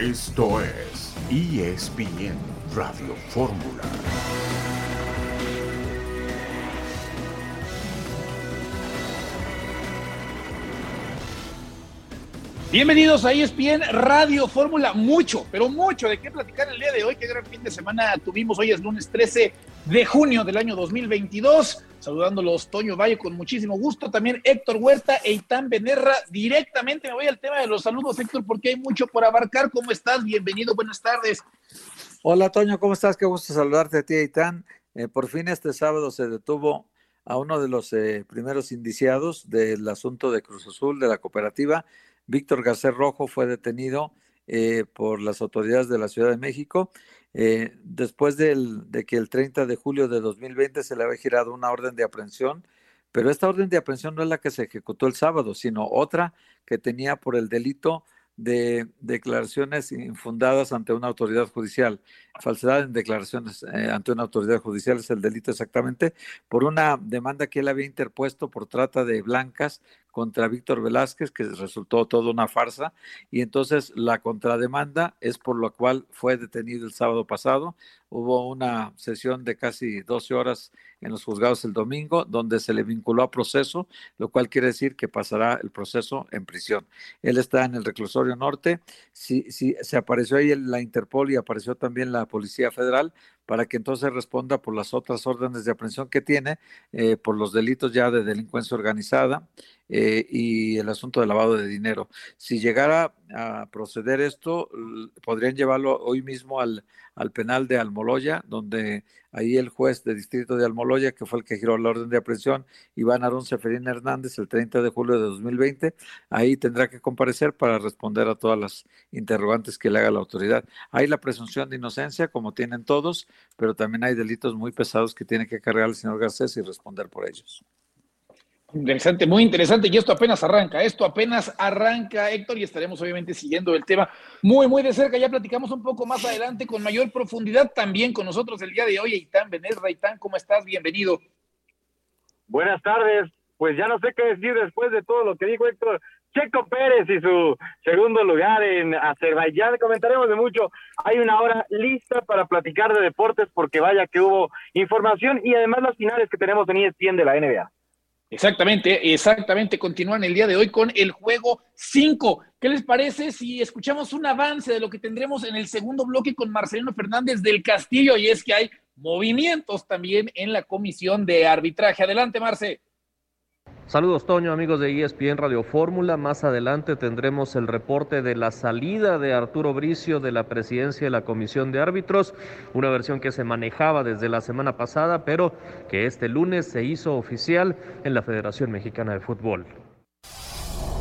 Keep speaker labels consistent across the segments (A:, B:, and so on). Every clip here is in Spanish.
A: Esto es ESPN Radio Fórmula.
B: Bienvenidos a ESPN Radio Fórmula. Mucho, pero mucho de qué platicar el día de hoy. Qué gran fin de semana tuvimos. Hoy es lunes 13 de junio del año 2022. Saludándolos, Toño Valle, con muchísimo gusto. También Héctor Huerta e Itán Benerra. Directamente me voy al tema de los saludos, Héctor, porque hay mucho por abarcar. ¿Cómo estás? Bienvenido, buenas tardes.
C: Hola, Toño, ¿cómo estás? Qué gusto saludarte a ti, Itán. Eh, por fin este sábado se detuvo a uno de los eh, primeros indiciados del asunto de Cruz Azul, de la cooperativa Víctor Garcés Rojo fue detenido eh, por las autoridades de la Ciudad de México eh, después de que el 30 de julio de 2020 se le había girado una orden de aprehensión, pero esta orden de aprehensión no es la que se ejecutó el sábado, sino otra que tenía por el delito de declaraciones infundadas ante una autoridad judicial. Falsedad en declaraciones eh, ante una autoridad judicial es el delito exactamente por una demanda que él había interpuesto por trata de blancas contra Víctor Velázquez, que resultó toda una farsa, y entonces la contrademanda es por lo cual fue detenido el sábado pasado. Hubo una sesión de casi 12 horas en los juzgados el domingo, donde se le vinculó a proceso, lo cual quiere decir que pasará el proceso en prisión. Él está en el reclusorio norte. Si, si se apareció ahí la Interpol y apareció también la Policía Federal, para que entonces responda por las otras órdenes de aprehensión que tiene, eh, por los delitos ya de delincuencia organizada eh, y el asunto de lavado de dinero. Si llegara a proceder esto, podrían llevarlo hoy mismo al, al penal de Almoloya, donde ahí el juez de distrito de Almoloya, que fue el que giró la orden de aprehensión, Iván Arón Seferín Hernández, el 30 de julio de 2020, ahí tendrá que comparecer para responder a todas las interrogantes que le haga la autoridad. Hay la presunción de inocencia, como tienen todos, pero también hay delitos muy pesados que tiene que cargar el señor Garcés y responder por ellos.
B: Interesante, muy interesante. Y esto apenas arranca, esto apenas arranca, Héctor, y estaremos obviamente siguiendo el tema muy, muy de cerca. Ya platicamos un poco más adelante con mayor profundidad también con nosotros el día de hoy. Itán Benesra, Itán, ¿cómo estás? Bienvenido.
D: Buenas tardes. Pues ya no sé qué decir después de todo lo que dijo Héctor. Checo Pérez y su segundo lugar en Azerbaiyán. Comentaremos de mucho. Hay una hora lista para platicar de deportes porque vaya que hubo información y además las finales que tenemos en ESPN de la NBA.
B: Exactamente, exactamente. Continúan el día de hoy con el juego 5. ¿Qué les parece si escuchamos un avance de lo que tendremos en el segundo bloque con Marcelino Fernández del Castillo? Y es que hay movimientos también en la comisión de arbitraje. Adelante, Marce.
E: Saludos Toño, amigos de ESPN Radio Fórmula. Más adelante tendremos el reporte de la salida de Arturo Bricio de la presidencia de la Comisión de Árbitros, una versión que se manejaba desde la semana pasada, pero que este lunes se hizo oficial en la Federación Mexicana de Fútbol.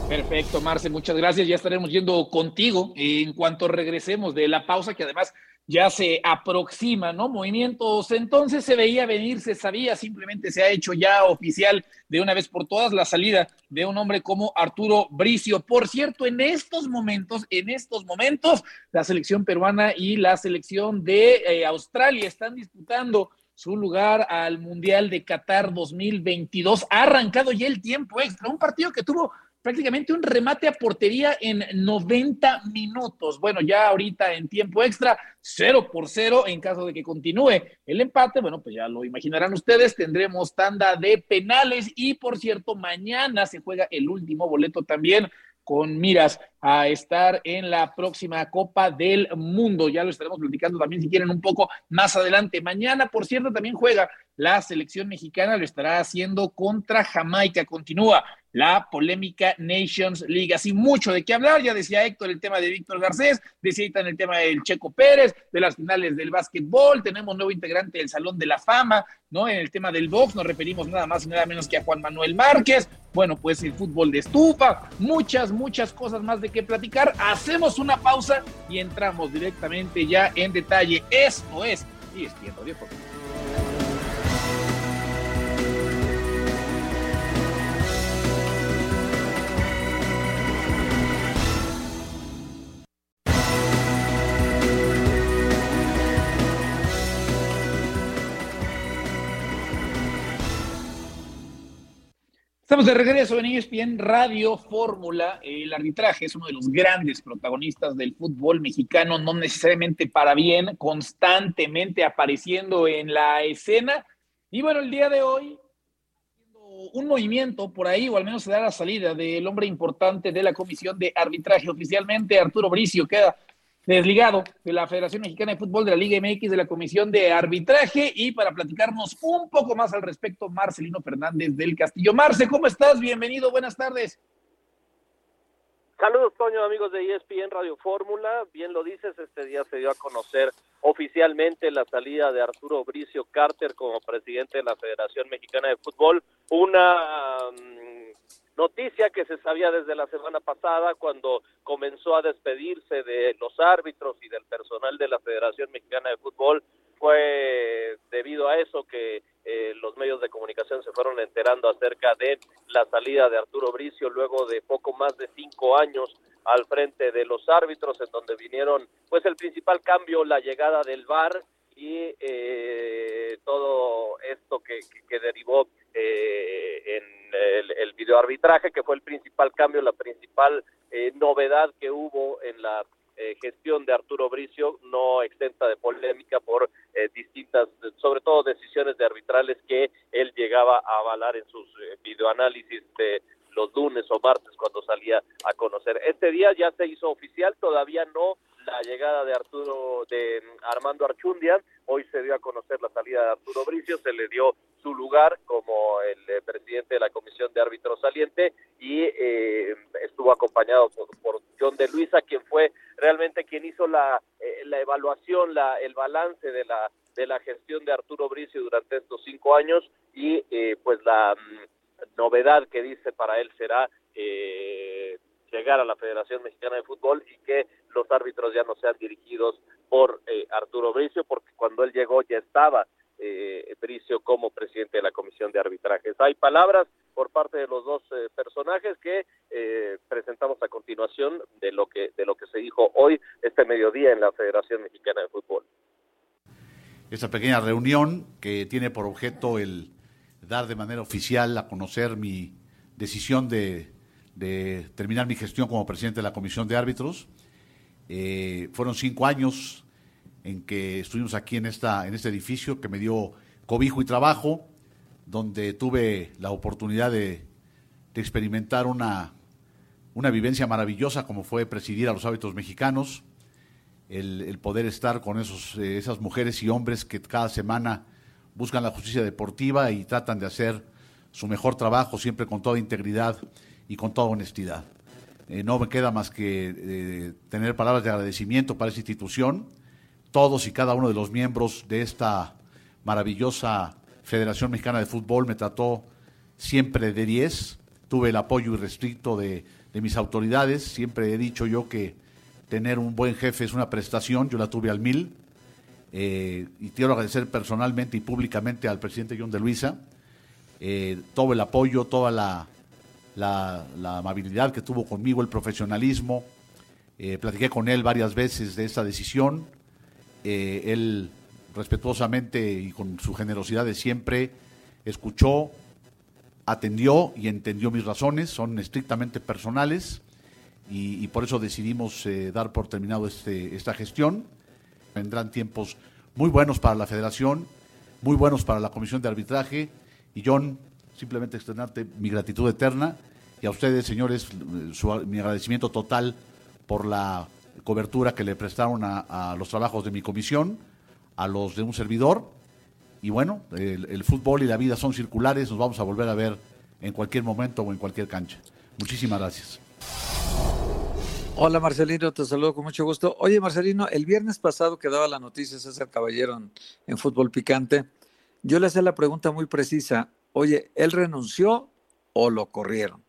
B: Perfecto, Marce, muchas gracias. Ya estaremos yendo contigo en cuanto regresemos de la pausa, que además ya se aproxima, ¿no? Movimientos, entonces se veía venir, se sabía, simplemente se ha hecho ya oficial de una vez por todas la salida de un hombre como Arturo Bricio. Por cierto, en estos momentos, en estos momentos, la selección peruana y la selección de eh, Australia están disputando su lugar al Mundial de Qatar 2022. Ha arrancado ya el tiempo extra, un partido que tuvo prácticamente un remate a portería en 90 minutos. Bueno, ya ahorita en tiempo extra, 0 por 0 en caso de que continúe el empate. Bueno, pues ya lo imaginarán ustedes, tendremos tanda de penales y por cierto, mañana se juega el último boleto también con miras a estar en la próxima Copa del Mundo. Ya lo estaremos platicando también si quieren un poco más adelante. Mañana, por cierto, también juega la selección mexicana, lo estará haciendo contra Jamaica. Continúa la polémica Nations League. Así mucho de qué hablar, ya decía Héctor el tema de Víctor Garcés, decía en el tema del Checo Pérez, de las finales del básquetbol, tenemos nuevo integrante del Salón de la Fama, ¿no? En el tema del box nos referimos nada más y nada menos que a Juan Manuel Márquez, bueno, pues el fútbol de estufa, muchas, muchas cosas más de qué platicar. Hacemos una pausa y entramos directamente ya en detalle. Esto es ESPN Radio Estamos de regreso en ESPN Radio Fórmula. El arbitraje es uno de los grandes protagonistas del fútbol mexicano, no necesariamente para bien, constantemente apareciendo en la escena. Y bueno, el día de hoy, un movimiento por ahí, o al menos se da la salida del hombre importante de la comisión de arbitraje oficialmente, Arturo Bricio, queda desligado de la Federación Mexicana de Fútbol, de la Liga MX, de la Comisión de Arbitraje. Y para platicarnos un poco más al respecto, Marcelino Fernández del Castillo. Marce, ¿cómo estás? Bienvenido, buenas tardes.
F: Saludos, Toño, amigos de ESPN Radio Fórmula. Bien lo dices, este día se dio a conocer oficialmente la salida de Arturo Bricio Carter como presidente de la Federación Mexicana de Fútbol. Una mm, noticia que se sabía desde la semana pasada cuando comenzó a despedirse de los árbitros y del personal de la Federación Mexicana de Fútbol. Fue debido a eso que eh, los medios de comunicación se fueron enterando acerca de la salida de Arturo Bricio luego de poco más de cinco años al frente de los árbitros, en donde vinieron, pues el principal cambio, la llegada del VAR y eh, todo esto que, derivó eh, el, el videoarbitraje, que fue el principal cambio, la principal eh, novedad que hubo en la eh, gestión de Arturo Bricio, no exenta de polémica por eh, distintas, sobre todo decisiones de arbitrales que él llegaba a avalar en sus eh, videoanálisis de los lunes o martes cuando salía a conocer. Este día ya se hizo oficial, todavía no la llegada de Arturo, de Armando Archundia, hoy se dio a conocer la salida de Arturo Bricio, se le dio su lugar como el eh, presidente de la comisión de árbitros saliente y eh, estuvo acompañado por, John de Luisa, quien fue realmente quien hizo la, eh, la evaluación, la, el balance de la, de la gestión de Arturo Bricio durante estos cinco años y pues la mm, novedad que dice para él será llegar a la Federación Mexicana de Fútbol y que los árbitros ya no sean dirigidos por Arturo Bricio, porque cuando él llegó ya estaba eh, Bricio como presidente de la Comisión de Arbitrajes. Hay palabras por parte de los dos eh, personajes que eh, presentamos a continuación de lo que de lo que se dijo hoy este mediodía en la Federación Mexicana de Fútbol.
G: Esta pequeña reunión que tiene por objeto el dar de manera oficial a conocer mi decisión de, de terminar mi gestión como presidente de la Comisión de Árbitros. Fueron cinco años en que estuvimos aquí en, esta, en este edificio que me dio cobijo y trabajo, donde tuve la oportunidad de, experimentar una, una vivencia maravillosa como fue presidir a los hábitos mexicanos, el, poder estar con esos, eh, esas mujeres y hombres que cada semana buscan la justicia deportiva y tratan de hacer su mejor trabajo siempre con toda integridad y con toda honestidad. Eh, no me queda más que eh, tener palabras de agradecimiento para esa institución todos y cada uno de los miembros de esta maravillosa Federación Mexicana de Fútbol me trató siempre de 10. Tuve el apoyo irrestricto de, de mis autoridades. Siempre he dicho yo que tener un buen jefe es una prestación. Yo la tuve al mil. Eh, y quiero agradecer personalmente y públicamente al presidente John de Luisa eh, todo el apoyo, toda la, amabilidad que tuvo conmigo, el profesionalismo. Eh, platiqué con él varias veces de esta decisión eh, él respetuosamente y con su generosidad de siempre escuchó, atendió y entendió mis razones, son estrictamente personales y, por eso decidimos eh, dar por terminado este, esta gestión. Vendrán tiempos muy buenos para la federación, muy buenos para la comisión de arbitraje y John, simplemente externarte mi gratitud eterna y a ustedes, señores, mi agradecimiento total por la cobertura que le prestaron a, los trabajos de mi comisión, a los de un servidor. Y bueno, el, fútbol y la vida son circulares, nos vamos a volver a ver en cualquier momento o en cualquier cancha. Muchísimas gracias.
C: Hola Marcelino, te saludo con mucho gusto. Oye Marcelino, el viernes pasado que daba la noticia César Caballero en, en Fútbol Picante, yo le hacía la pregunta muy precisa, oye, ¿él renunció o lo corrieron?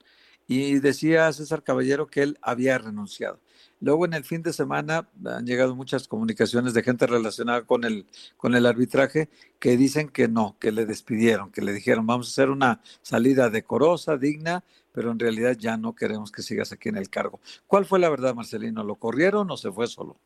C: Y decía César Caballero que él había renunciado. Luego en el fin de semana han llegado muchas comunicaciones de gente relacionada con el, con el arbitraje que dicen que no, que le despidieron, que le dijeron vamos a hacer una salida decorosa, digna, pero en realidad ya no queremos que sigas aquí en el cargo. ¿Cuál fue la verdad, Marcelino? ¿Lo corrieron o se fue solo?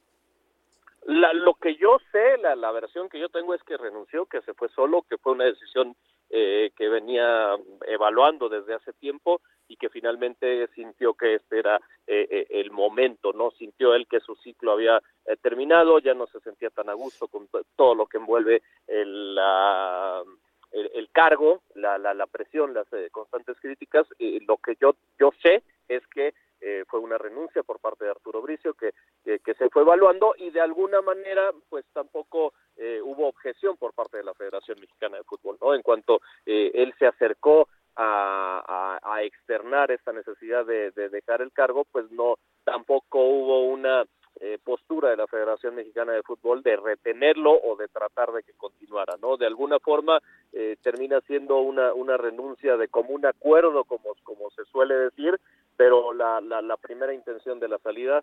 F: lo que yo sé, la, la versión que yo tengo es que renunció, que se fue solo, que fue una decisión eh, que venía evaluando desde hace tiempo y que finalmente sintió que este era eh, eh, el momento, ¿no? Sintió él que su ciclo había terminado, ya no se sentía tan a gusto con todo lo que envuelve el, el, cargo, la, la, la, presión, las constantes críticas. lo que yo, yo sé es que eh, fue una renuncia por parte de Arturo Bricio que, que, se fue evaluando y de alguna manera pues tampoco eh, hubo objeción por parte de la Federación Mexicana de Fútbol, ¿no? En cuanto eh, él se acercó a, a, externar esta necesidad de, de, dejar el cargo, pues no, tampoco hubo una postura de la Federación Mexicana de Fútbol de retenerlo o de tratar de que continuara, ¿no? De alguna forma termina siendo una, una renuncia de común acuerdo, como, como se suele decir, pero la, la, la primera intención de la salida,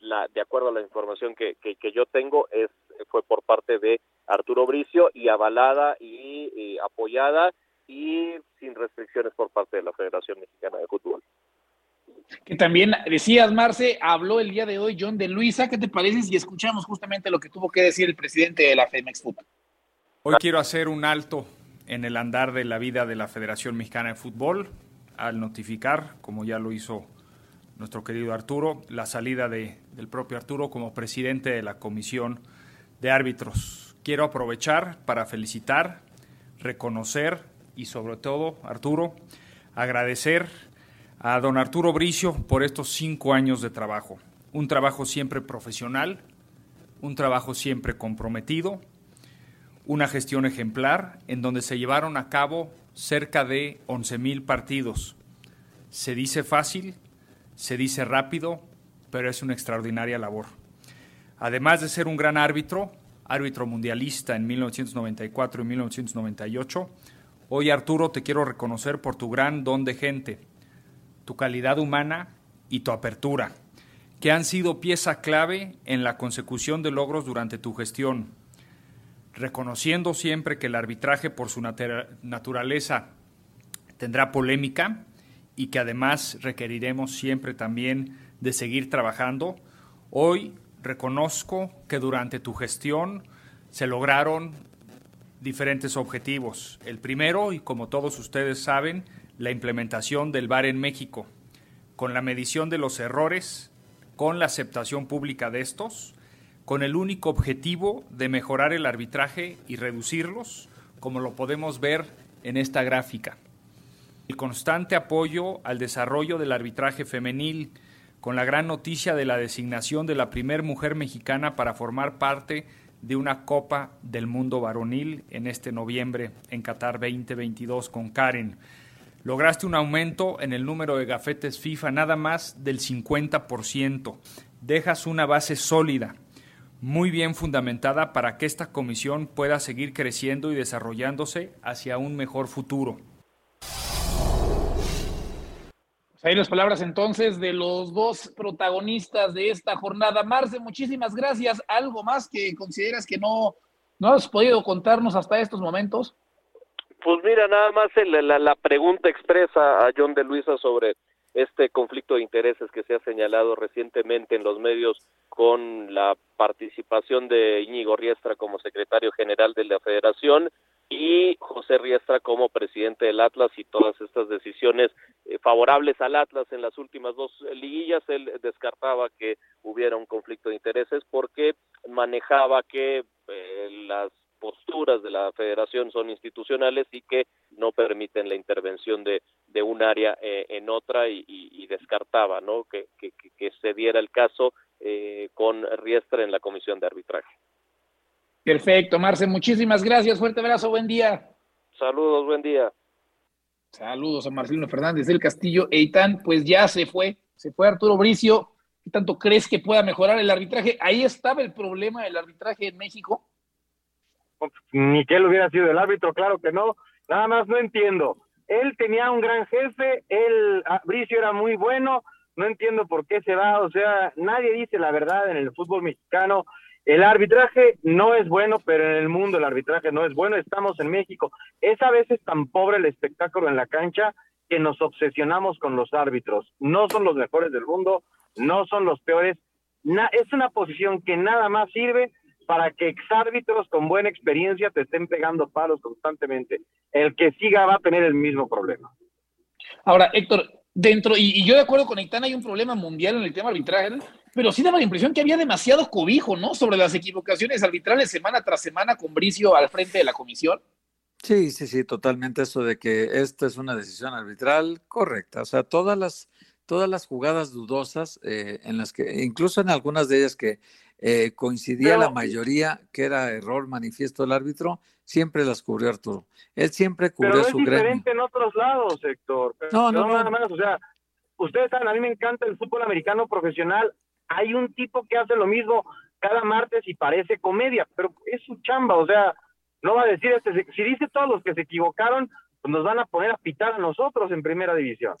F: la, de acuerdo a la información que, que, yo tengo, es fue por parte de Arturo Bricio y avalada y, apoyada y sin restricciones por parte de la Federación Mexicana de Fútbol.
B: Que también decías, Marce, habló el día de hoy John de Luisa. ¿Qué te parece si escuchamos justamente lo que tuvo que decir el presidente de la Femex Fútbol?
H: Hoy quiero hacer un alto en el andar de la vida de la Federación Mexicana de Fútbol al notificar, como ya lo hizo nuestro querido Arturo, la salida de, del propio Arturo como presidente de la Comisión de Árbitros. Quiero aprovechar para felicitar, reconocer y sobre todo, Arturo, agradecer a don Arturo Bricio por estos cinco años de trabajo. Un trabajo siempre profesional, un trabajo siempre comprometido, una gestión ejemplar en donde se llevaron a cabo cerca de 11.000 partidos. Se dice fácil, se dice rápido, pero es una extraordinaria labor. Además de ser un gran árbitro, árbitro mundialista en 1994 y 1998, hoy Arturo te quiero reconocer por tu gran don de gente, tu calidad humana y tu apertura, que han sido pieza clave en la consecución de logros durante tu gestión reconociendo siempre que el arbitraje por su naturaleza tendrá polémica y que además requeriremos siempre también de seguir trabajando, hoy reconozco que durante tu gestión se lograron diferentes objetivos. El primero, y como todos ustedes saben, la implementación del VAR en México, con la medición de los errores, con la aceptación pública de estos, con el único objetivo de mejorar el arbitraje y reducirlos, como lo podemos ver en esta gráfica. El constante apoyo al desarrollo del arbitraje femenil, con la gran noticia de la designación de la primer mujer mexicana para formar parte de una Copa del Mundo Varonil en este noviembre en Qatar 2022 con Karen. Lograste un aumento en el número de gafetes FIFA nada más del 50%. Dejas una base sólida muy bien fundamentada para que esta comisión pueda seguir creciendo y desarrollándose hacia un mejor futuro.
B: Ahí las palabras entonces de los dos protagonistas de esta jornada. Marce, muchísimas gracias. ¿Algo más que consideras que no, no has podido contarnos hasta estos momentos?
F: Pues mira, nada más la, la pregunta expresa a John de Luisa sobre este conflicto de intereses que se ha señalado recientemente en los medios con la participación de Íñigo Riestra como secretario general de la federación y José Riestra como presidente del Atlas y todas estas decisiones eh, favorables al Atlas en las últimas dos liguillas, él descartaba que hubiera un conflicto de intereses porque manejaba que eh, las posturas de la federación son institucionales y que no permiten la intervención de, de un área eh, en otra y, descartaba ¿no? que, que, se diera el caso eh, con Riestra en la comisión de arbitraje.
B: Perfecto, Marce, muchísimas gracias, fuerte abrazo, buen día.
F: Saludos, buen día.
B: Saludos a Marcelino Fernández del Castillo. Eitan, pues ya se fue, se fue Arturo Bricio. ¿Qué tanto crees que pueda mejorar el arbitraje? Ahí estaba el problema del arbitraje en México
D: ni que él hubiera sido el árbitro, claro que no. Nada más no entiendo. Él tenía un gran jefe, él, ah, Bricio era muy bueno, no entiendo por qué se va, o sea, nadie dice la verdad en el fútbol mexicano. El arbitraje no es bueno, pero en el mundo el arbitraje no es bueno. Estamos en México. Es a veces tan pobre el espectáculo en la cancha que nos obsesionamos con los árbitros. No son los mejores del mundo, no son los peores. es una posición que nada más sirve para que exárbitros con buena experiencia te estén pegando palos constantemente. El que siga va a tener el mismo problema.
B: Ahora, Héctor, dentro, y, yo de acuerdo con Itán, hay un problema mundial en el tema arbitral, pero sí daba la impresión que había demasiado cobijo, ¿no? Sobre las equivocaciones arbitrales semana tras semana con Bricio al frente de la comisión.
C: Sí, sí, sí, totalmente eso de que esta es una decisión arbitral correcta. O sea, todas las, todas las jugadas dudosas, eh, en las que, incluso en algunas de ellas que eh, coincidía la mayoría que era error manifiesto del árbitro, siempre las cubrió Arturo. Él siempre cubrió
D: pero
C: su
D: es diferente en otros lados, Héctor. no, no, no, nada más, o sea, ustedes saben, a mí me encanta el fútbol americano profesional. Hay un tipo que hace lo mismo cada martes y parece comedia, pero es su chamba, o sea, no va a decir, este, si dice todos los que se equivocaron, pues nos van a poner a pitar a nosotros en primera división.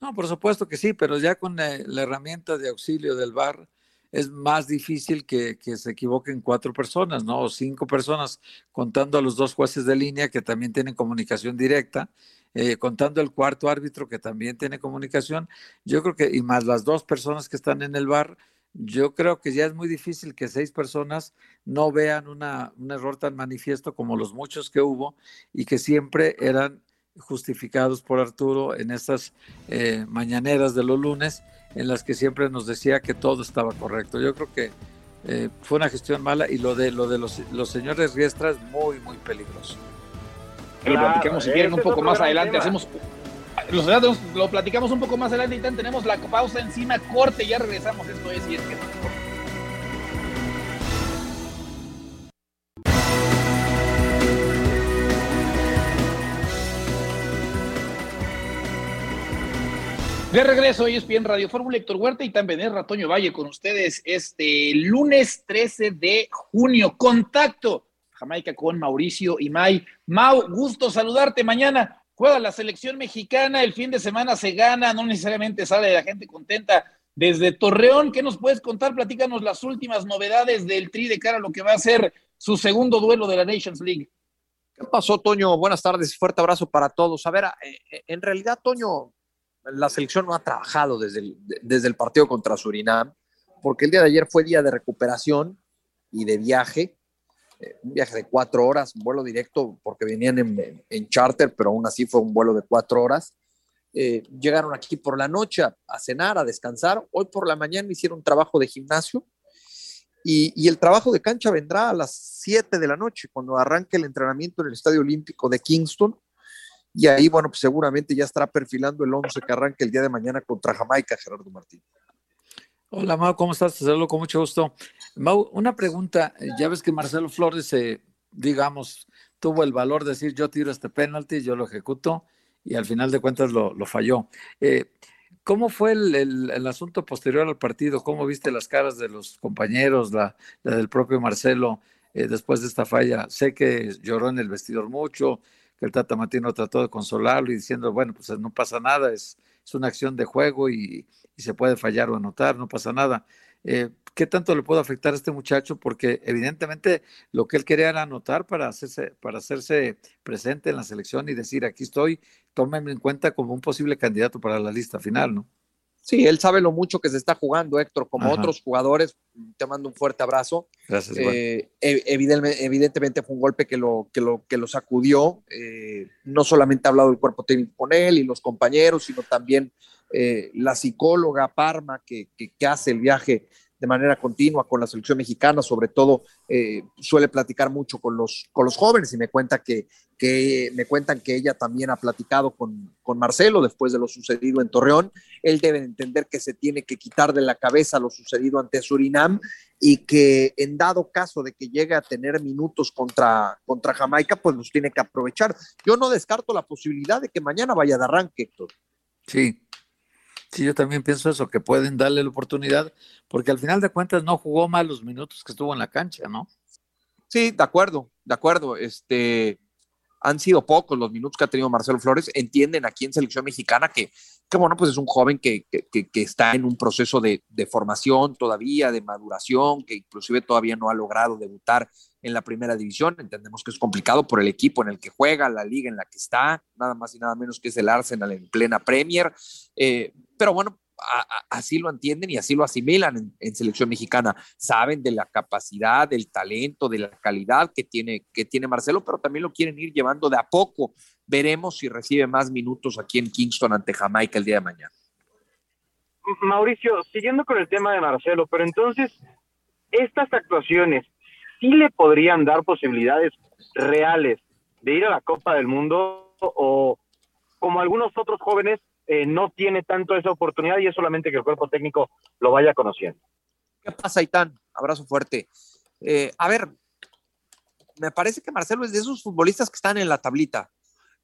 C: No, por supuesto que sí, pero ya con la, herramienta de auxilio del VAR es más difícil que, se equivoquen cuatro personas, ¿no? O cinco personas, contando a los dos jueces de línea que también tienen comunicación directa, eh, contando el cuarto árbitro que también tiene comunicación. Yo creo que, y más las dos personas que están en el VAR, yo creo que ya es muy difícil que seis personas no vean una, un error tan manifiesto como los muchos que hubo y que siempre eran justificados por Arturo en estas eh, mañaneras de los lunes en las que siempre nos decía que todo estaba correcto. Yo creo que eh, fue una gestión mala y lo de lo de los, señores Riestra es muy, muy peligroso.
B: Lo platicamos si quieren un poco más adelante, hacemos lo platicamos un poco más adelante y tenemos la pausa encima, corte, ya regresamos, esto es y es que De regreso, hoy es bien Radio Fórmula Héctor Huerta y también es Ratoño Valle con ustedes este lunes 13 de junio. Contacto Jamaica con Mauricio y May. Mau, gusto saludarte mañana juega la selección mexicana, el fin de semana se gana, no necesariamente sale la gente contenta. Desde Torreón, ¿qué nos puedes contar? Platícanos las últimas novedades del Tri de cara a lo que va a ser su segundo duelo de la Nations League.
I: ¿Qué pasó, Toño? Buenas tardes, fuerte abrazo para todos. A ver, eh, eh, en realidad, Toño, la selección no ha trabajado desde desde el partido contra Surinam, porque el día de ayer fue día de recuperación y de viaje eh, un viaje de cuatro horas, un vuelo directo porque venían en, charter, pero aún así fue un vuelo de cuatro horas. Eh, llegaron aquí por la noche a, cenar, a descansar. Hoy por la mañana hicieron trabajo de gimnasio y, el trabajo de cancha vendrá a las siete de la noche, cuando arranque el entrenamiento en el Estadio Olímpico de Kingston. Y ahí, bueno, pues seguramente ya estará perfilando el 11 que arranque el día de mañana contra Jamaica, Gerardo Martín.
C: Hola, Mau, ¿cómo estás? Te saludo con mucho gusto. Mau, una pregunta. Ya ves que Marcelo Flores, eh, digamos, tuvo el valor de decir yo tiro este penalti, yo lo ejecuto y al final de cuentas lo, falló. Eh, ¿Cómo fue el, asunto posterior al partido? ¿Cómo viste las caras de los compañeros, la, del propio Marcelo eh, después de esta falla? Sé que lloró en el vestidor mucho, que el Tata Matino trató de consolarlo y diciendo, bueno, pues no pasa nada, es, es una acción de juego y, se puede fallar o anotar, no pasa nada. Eh, ¿Qué tanto le puede afectar a este muchacho? Porque evidentemente lo que él quería era anotar para hacerse, para hacerse presente en la selección y decir, aquí estoy, tómenme en cuenta como un posible candidato para la lista final, ¿no?
I: Sí, él sabe lo mucho que se está jugando, Héctor, como otros jugadores. Te mando un fuerte abrazo.
C: Gracias.
I: Eh, evidentemente, fue un golpe que lo, que lo, que lo sacudió. Eh, no solamente ha hablado el cuerpo técnico con él y los compañeros, sino también eh, la psicóloga Parma que, que, hace el viaje de manera continua con la selección mexicana, sobre todo eh, suele platicar mucho con los, con los jóvenes y me cuenta que, que me cuentan que ella también ha platicado con, con, Marcelo después de lo sucedido en Torreón. Él debe entender que se tiene que quitar de la cabeza lo sucedido ante Surinam y que en dado caso de que llegue a tener minutos contra, contra Jamaica, pues los tiene que aprovechar. Yo no descarto la posibilidad de que mañana vaya de arranque, Héctor.
C: Sí, Sí, yo también pienso eso, que pueden darle la oportunidad, porque al final de cuentas no jugó mal los minutos que estuvo en la cancha, ¿no?
I: Sí, de acuerdo, de acuerdo. Este, han sido pocos los minutos que ha tenido Marcelo Flores. Entienden aquí en Selección Mexicana que, que bueno, pues es un joven que, que, que está en un proceso de, de, formación todavía, de maduración, que inclusive todavía no ha logrado debutar en la primera división. Entendemos que es complicado por el equipo en el que juega, la liga en la que está, nada más y nada menos que es el Arsenal en plena Premier. Eh, pero bueno, así lo entienden y así lo asimilan en, selección mexicana. Saben de la capacidad, del talento, de la calidad que tiene, que tiene Marcelo, pero también lo quieren ir llevando de a poco. Veremos si recibe más minutos aquí en Kingston ante Jamaica el día de mañana.
D: Mauricio, siguiendo con el tema de Marcelo, pero entonces, estas actuaciones sí le podrían dar posibilidades reales de ir a la Copa del Mundo o como algunos otros jóvenes eh, no tiene tanto esa oportunidad y es solamente que el cuerpo técnico lo vaya conociendo.
I: ¿Qué pasa, Itán? Abrazo fuerte. Eh, a ver, me parece que Marcelo es de esos futbolistas que están en la tablita,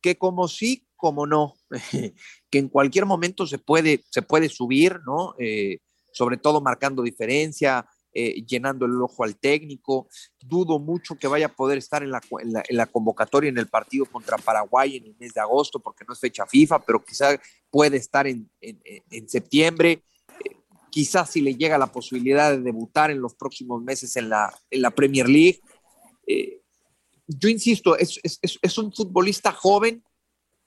I: que como sí, como no, que en cualquier momento se puede, se puede subir, ¿no? Eh, sobre todo marcando diferencia, eh, llenando el ojo al técnico. Dudo mucho que vaya a poder estar en la, en la, convocatoria en el partido contra Paraguay en el mes de agosto, porque no es fecha FIFA, pero quizá puede estar en, en, septiembre. Eh, quizás si le llega la posibilidad de debutar en los próximos meses en la, la Premier League. Eh, yo insisto, es, es, es un futbolista joven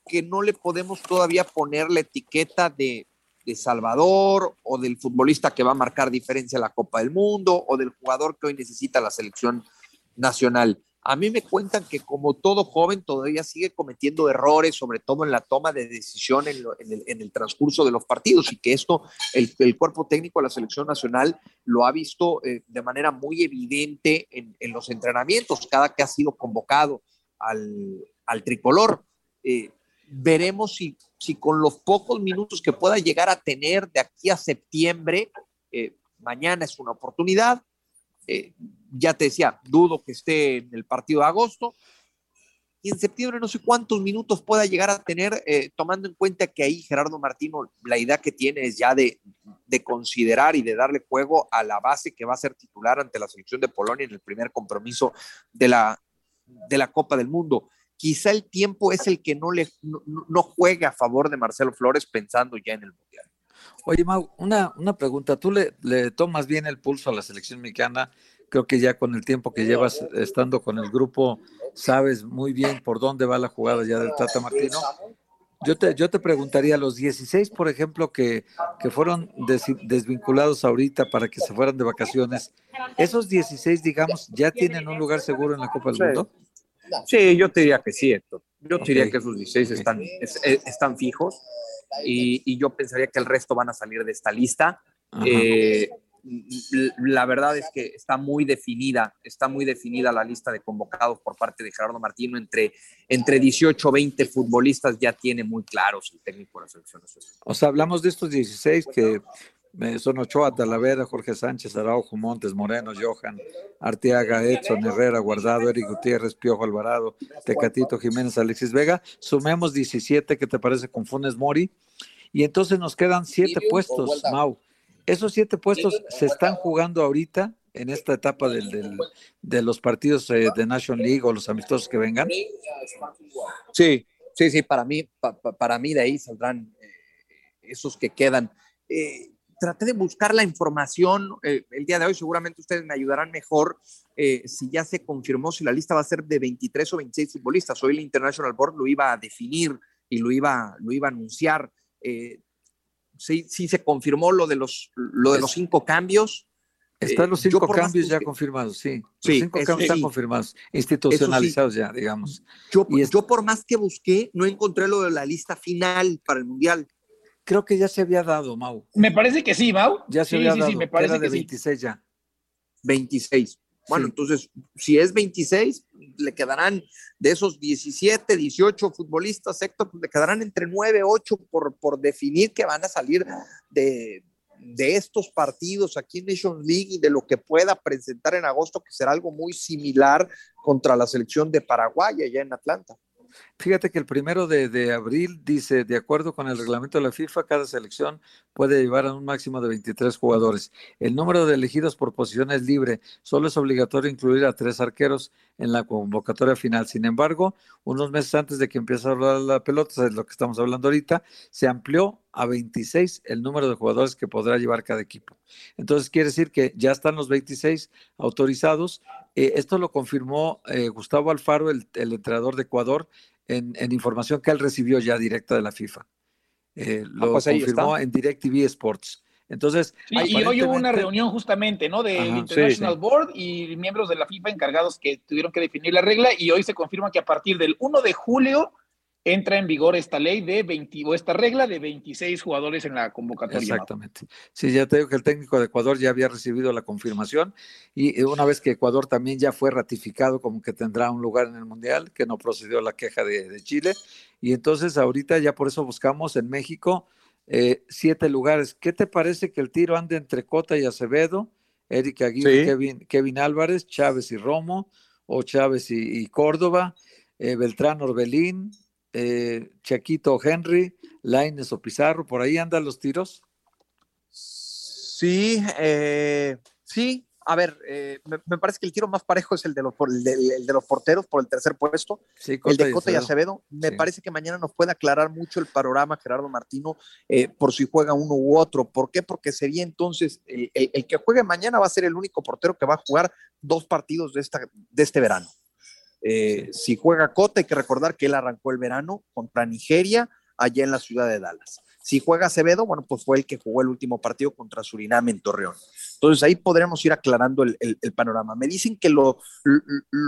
I: que no le podemos todavía poner la etiqueta de de Salvador o del futbolista que va a marcar diferencia en la Copa del Mundo o del jugador que hoy necesita la selección nacional. A mí me cuentan que como todo joven todavía sigue cometiendo errores, sobre todo en la toma de decisión en, el, transcurso de los partidos y que esto el, cuerpo técnico de la selección nacional lo ha visto eh, de manera muy evidente en, los entrenamientos, cada que ha sido convocado al, tricolor. Eh, veremos si, si con los pocos minutos que pueda llegar a tener de aquí a septiembre, eh, mañana es una oportunidad. Eh, ya te decía, dudo que esté en el partido de agosto. Y en septiembre no sé cuántos minutos pueda llegar a tener, eh, tomando en cuenta que ahí Gerardo Martino, la idea que tiene es ya de, de, considerar y de darle juego a la base que va a ser titular ante la selección de Polonia en el primer compromiso de la, de la Copa del Mundo quizá el tiempo es el que no, le, no, juega a favor de Marcelo Flores pensando ya en el Mundial.
C: Oye, Mau, una, una pregunta. ¿Tú le, le, tomas bien el pulso a la selección mexicana? Creo que ya con el tiempo que llevas estando con el grupo, sabes muy bien por dónde va la jugada ya del Tata Martino. Yo te, yo te preguntaría, los 16, por ejemplo, que, que fueron desvinculados ahorita para que se fueran de vacaciones, ¿esos 16, digamos, ya tienen un lugar seguro en la Copa del Mundo?
I: Sí, yo te diría que sí, Héctor. Yo te diría que esos 16 están, están fijos y, yo pensaría que el resto van a salir de esta lista. Eh, la verdad es que está muy definida, está muy definida la lista de convocados por parte de Gerardo Martino. Entre, entre 18 o 20 futbolistas ya tiene muy claros el técnico de la selección.
C: O sea, hablamos de estos 16 que son Ochoa, Talavera, Jorge Sánchez, Araujo, Montes, Moreno, Johan, Arteaga, Edson, Herrera, Guardado, Eric Gutiérrez, Piojo Alvarado, Tecatito Jiménez, Alexis Vega. Sumemos 17, que te parece con Funes Mori? Y entonces nos quedan siete puestos, Mau. Esos siete puestos se están jugando ahorita en esta etapa del, de los partidos eh, de National League o los amistosos que vengan.
I: Sí, sí, sí, para mí, para mí de ahí saldrán eh, esos que quedan. Eh, traté de buscar la información eh, el día de hoy, seguramente ustedes me ayudarán mejor eh, si ya se confirmó si la lista va a ser de 23 o 26 futbolistas. Hoy el International Board lo iba a definir y lo iba, lo iba a anunciar. Eh, sí, sí se confirmó lo de los, lo de los cinco cambios.
C: Están los cinco cambios ya confirmados, sí. Los cinco cambios están confirmados, institucionalizados ya, digamos.
I: Yo, yo por más que busqué, no encontré lo de la lista final para el Mundial
C: creo que ya se había dado, Mau.
B: Me parece que sí, Mau.
C: Ya se había dado. Sí, me parece de 26 ya.
I: 26. Bueno, entonces, si es 26, le quedarán de esos 17, 18 futbolistas, Héctor, pues le quedarán entre 9, 8 por, por definir que van a salir de, de estos partidos aquí en Nations League y de lo que pueda presentar en agosto, que será algo muy similar contra la selección de Paraguay allá en Atlanta.
C: Fíjate que el primero de, abril dice, de acuerdo con el reglamento de la FIFA, cada selección puede llevar a un máximo de 23 jugadores. El número de elegidos por posición es libre, solo es obligatorio incluir a tres arqueros en la convocatoria final. Sin embargo, unos meses antes de que empiece a hablar la pelota, es lo que estamos hablando ahorita, se amplió a 26 el número de jugadores que podrá llevar cada equipo. Entonces quiere decir que ya están los 26 autorizados. Eh, esto lo confirmó eh, Gustavo Alfaro, el, entrenador de Ecuador, en, información que él recibió ya directa de la FIFA. eh, ah, lo pues confirmó en DirecTV Sports. Entonces,
B: y hoy hubo una reunión justamente, ¿no? Del International Board y miembros de la FIFA encargados que tuvieron que definir la regla y hoy se confirma que a partir del 1 de julio entra en vigor esta ley de 20, o esta regla de 26 jugadores en la convocatoria.
C: Exactamente. Sí, ya te digo que el técnico de Ecuador ya había recibido la confirmación y una vez que Ecuador también ya fue ratificado como que tendrá un lugar en el Mundial, que no procedió la queja de, Chile. Y entonces ahorita ya por eso buscamos en México eh, siete lugares. ¿Qué te parece que el tiro ande entre Cota y Acevedo, Eric Aguirre, Kevin, Álvarez, Chávez y Romo, o Chávez y, Córdoba, eh, Beltrán Orbelín, eh, Chaquito Henry, Laines o Pizarro, por ahí andan los tiros.
I: Sí, eh, sí. A ver, eh, me, parece que el tiro más parejo es el de los, de los porteros por el tercer puesto. el de Cota y Acevedo. Me parece que mañana nos puede aclarar mucho el panorama Gerardo Martino por si juega uno u otro. ¿Por qué? Porque sería entonces el, que juegue mañana va a ser el único portero que va a jugar dos partidos de, esta, de este verano. Eh, si juega Cota, hay que recordar que él arrancó el verano contra Nigeria, allá en la ciudad de Dallas. Si juega Acevedo, bueno, pues fue el que jugó el último partido contra Surinam en Torreón. Entonces ahí podremos ir aclarando el, panorama. Me dicen que lo,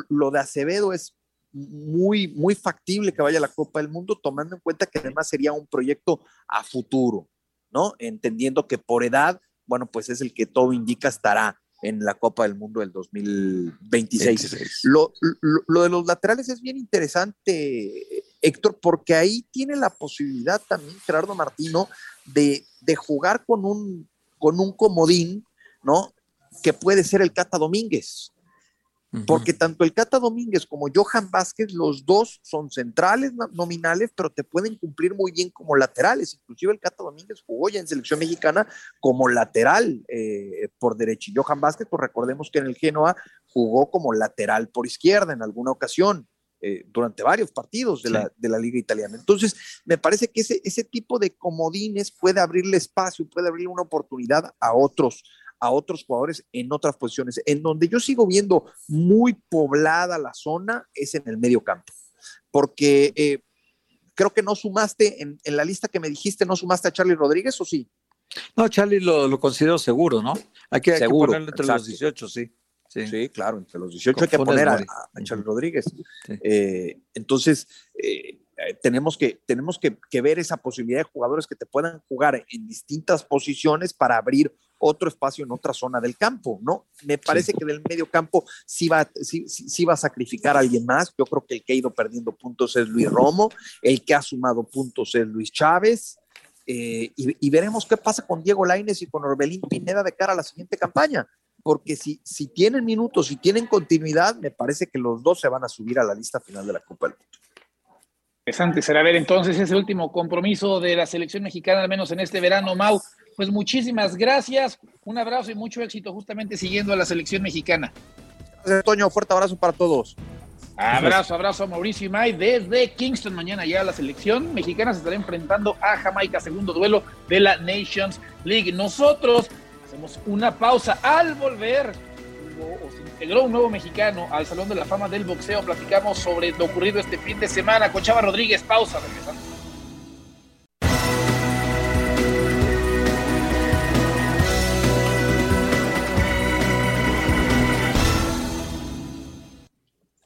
I: lo, de Acevedo es muy, muy factible que vaya a la Copa del Mundo, tomando en cuenta que además sería un proyecto a futuro, ¿no? Entendiendo que por edad, bueno, pues es el que todo indica estará en la Copa del Mundo del 2026. Lo, de los laterales es bien interesante, Héctor, porque ahí tiene la posibilidad también Gerardo Martino de, de jugar con un, con un comodín, ¿no? Que puede ser el Cata Domínguez. Porque tanto el Cata Domínguez como Johan Vázquez, los dos son centrales nominales, pero te pueden cumplir muy bien como laterales. Inclusive el Cata Domínguez jugó ya en selección mexicana como lateral eh, por derecha. Y Johan Vázquez, pues recordemos que en el Genoa jugó como lateral por izquierda en alguna ocasión. Eh, durante varios partidos de, la, de, la, liga italiana. Entonces, me parece que ese, ese tipo de comodines puede abrirle espacio, puede abrirle una oportunidad a otros, a otros jugadores en otras posiciones. En donde yo sigo viendo muy poblada la zona es en el medio campo, porque eh, creo que no sumaste en, la lista que me dijiste, no sumaste a Charlie Rodríguez o sí?
C: No, Charlie lo, considero seguro, ¿no? Hay que, ponerlo entre los 18, sí.
I: Sí. claro, entre los 18 hay que poner a, Charlie Rodríguez. Eh, entonces, eh, tenemos, que, tenemos que, que, ver esa posibilidad de jugadores que te puedan jugar en distintas posiciones para abrir otro espacio en otra zona del campo, ¿no? Me parece que del medio campo sí va, sí, va a sacrificar a alguien más. Yo creo que el que ha ido perdiendo puntos es Luis Romo, el que ha sumado puntos es Luis Chávez. Eh, y, veremos qué pasa con Diego Laines y con Orbelín Pineda de cara a la siguiente campaña. Porque si, si tienen minutos, si tienen continuidad, me parece que los dos se van a subir a la lista final de la Copa del Mundo.
B: Interesante será ver entonces ese último compromiso de la selección mexicana, al menos en este verano, Mau pues muchísimas gracias, un abrazo y mucho éxito justamente siguiendo a la selección mexicana.
I: Gracias, Toño, fuerte abrazo para todos.
B: Abrazo, abrazo a Mauricio y May desde Kingston. Mañana ya la selección mexicana se estará enfrentando a Jamaica, segundo duelo de la Nations League. Nosotros hacemos una pausa al volver. se integró un nuevo mexicano al Salón de la Fama del Boxeo. Platicamos sobre lo ocurrido este fin de semana con Chava Rodríguez. Pausa, regresamos.